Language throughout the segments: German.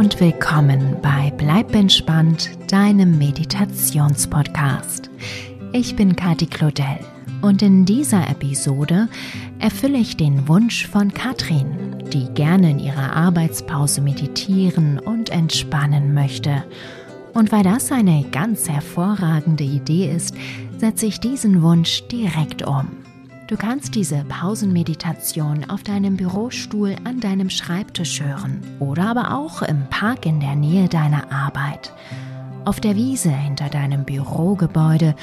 und willkommen bei Bleib entspannt, deinem Meditationspodcast. Ich bin Kati Claudel und in dieser Episode erfülle ich den Wunsch von Katrin, die gerne in ihrer Arbeitspause meditieren und entspannen möchte. Und weil das eine ganz hervorragende Idee ist, setze ich diesen Wunsch direkt um. Du kannst diese Pausenmeditation auf deinem Bürostuhl an deinem Schreibtisch hören oder aber auch im Park in der Nähe deiner Arbeit, auf der Wiese hinter deinem Bürogebäude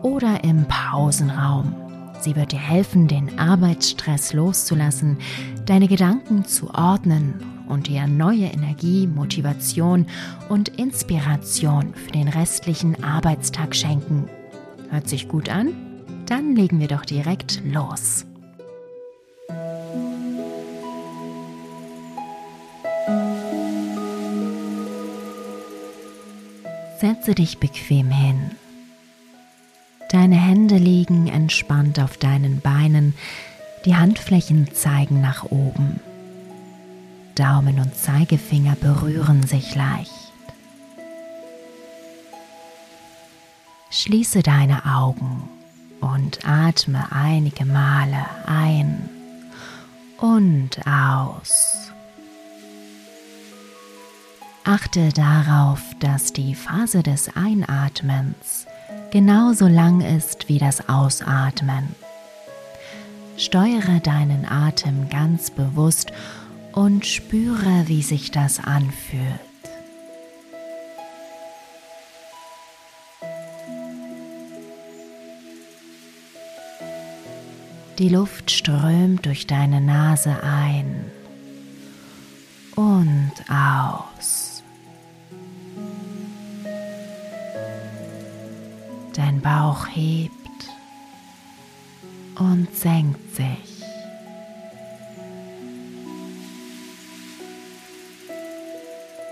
oder im Pausenraum. Sie wird dir helfen, den Arbeitsstress loszulassen, deine Gedanken zu ordnen und dir neue Energie, Motivation und Inspiration für den restlichen Arbeitstag schenken. Hört sich gut an? Dann legen wir doch direkt los. Setze dich bequem hin. Deine Hände liegen entspannt auf deinen Beinen, die Handflächen zeigen nach oben. Daumen und Zeigefinger berühren sich leicht. Schließe deine Augen und atme einige Male ein und aus. Achte darauf, dass die Phase des Einatmens genauso lang ist wie das Ausatmen. Steuere deinen Atem ganz bewusst und spüre, wie sich das anfühlt. Die Luft strömt durch deine Nase ein und aus. Dein Bauch hebt und senkt sich.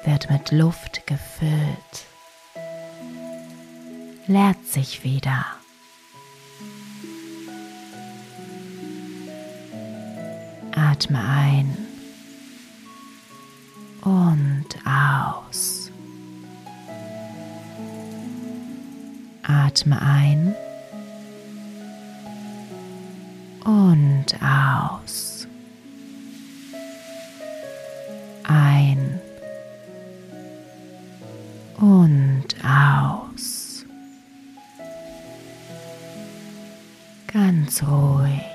Wird mit Luft gefüllt, leert sich wieder. Atme ein und aus. Atme ein und aus. Ein und aus. Ganz ruhig.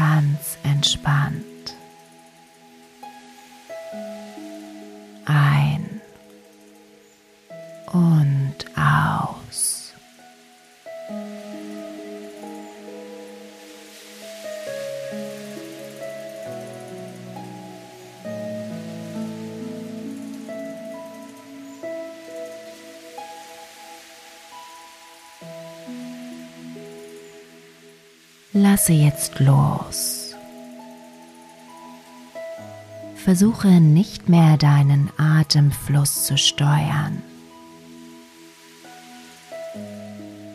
Ganz entspannt. Ein und Lasse jetzt los. Versuche nicht mehr deinen Atemfluss zu steuern,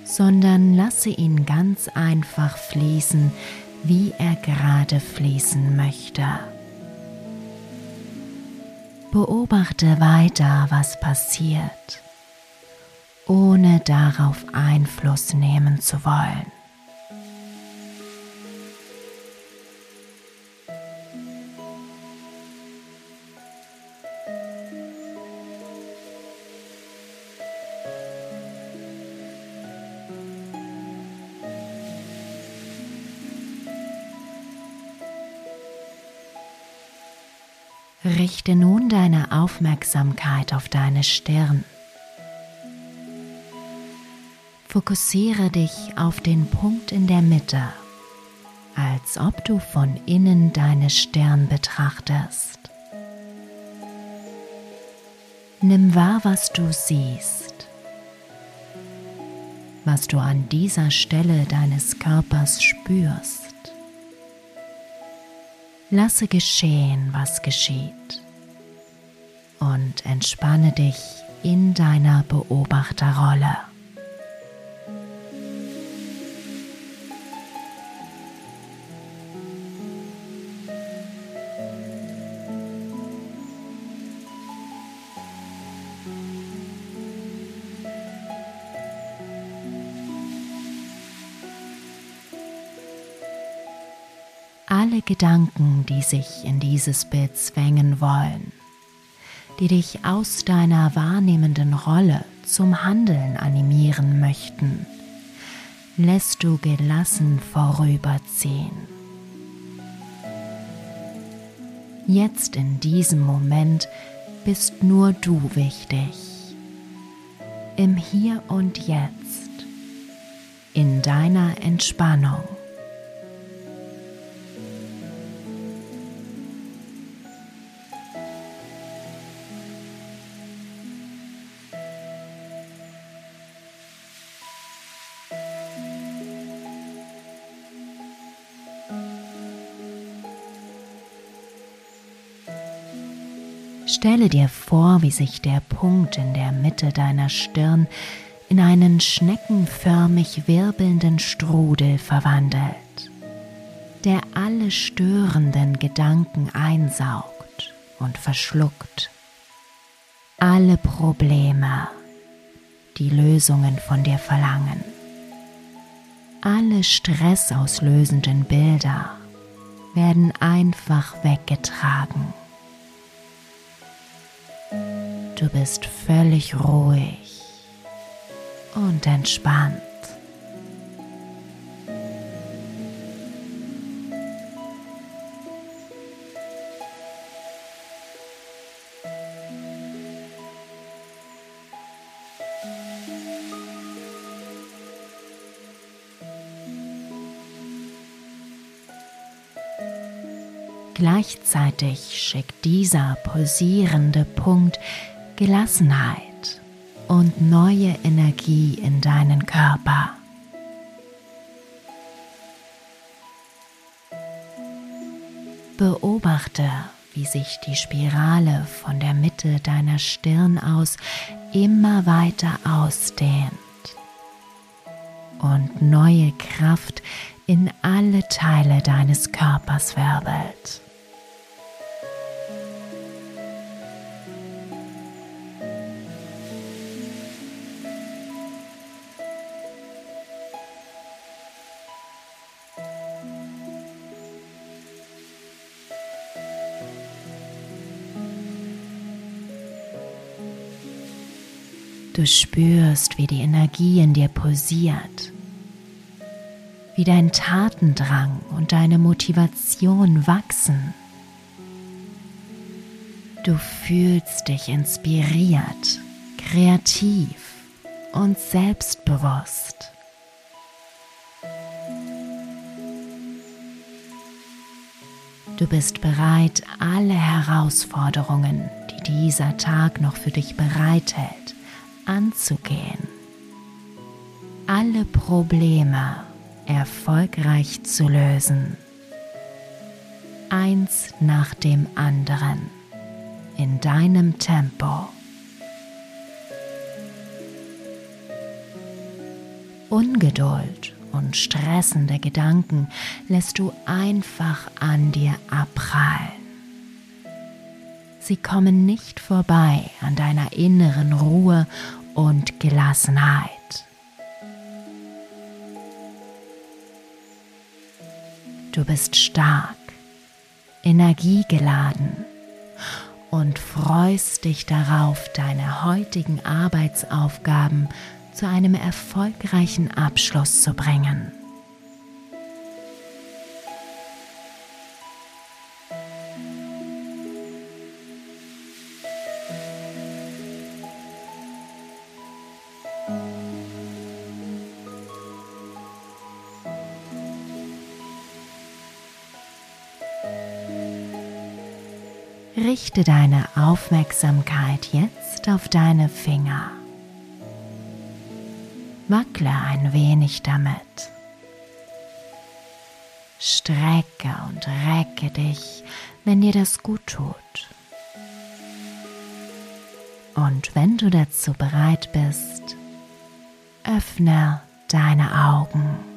sondern lasse ihn ganz einfach fließen, wie er gerade fließen möchte. Beobachte weiter, was passiert, ohne darauf Einfluss nehmen zu wollen. Richte nun deine Aufmerksamkeit auf deine Stirn. Fokussiere dich auf den Punkt in der Mitte, als ob du von innen deine Stirn betrachtest. Nimm wahr, was du siehst, was du an dieser Stelle deines Körpers spürst. Lasse geschehen, was geschieht und entspanne dich in deiner Beobachterrolle. Alle Gedanken, die sich in dieses Bild zwängen wollen, die dich aus deiner wahrnehmenden Rolle zum Handeln animieren möchten, lässt du gelassen vorüberziehen. Jetzt in diesem Moment bist nur du wichtig. Im Hier und Jetzt, in deiner Entspannung. Stelle dir vor, wie sich der Punkt in der Mitte deiner Stirn in einen schneckenförmig wirbelnden Strudel verwandelt, der alle störenden Gedanken einsaugt und verschluckt. Alle Probleme, die Lösungen von dir verlangen, alle stressauslösenden Bilder werden einfach weggetragen. Du bist völlig ruhig und entspannt. Gleichzeitig schickt dieser pulsierende Punkt Gelassenheit und neue Energie in deinen Körper. Beobachte, wie sich die Spirale von der Mitte deiner Stirn aus immer weiter ausdehnt und neue Kraft in alle Teile deines Körpers wirbelt. Du spürst, wie die Energie in dir pulsiert, wie dein Tatendrang und deine Motivation wachsen. Du fühlst dich inspiriert, kreativ und selbstbewusst. Du bist bereit, alle Herausforderungen, die dieser Tag noch für dich bereithält, anzugehen, alle Probleme erfolgreich zu lösen, eins nach dem anderen in deinem Tempo. Ungeduld und stressende Gedanken lässt du einfach an dir abprallen. Sie kommen nicht vorbei an deiner inneren Ruhe und Gelassenheit. Du bist stark, energiegeladen und freust dich darauf, deine heutigen Arbeitsaufgaben zu einem erfolgreichen Abschluss zu bringen. Richte deine Aufmerksamkeit jetzt auf deine Finger. Wackle ein wenig damit. Strecke und recke dich, wenn dir das gut tut. Und wenn du dazu bereit bist, öffne deine Augen.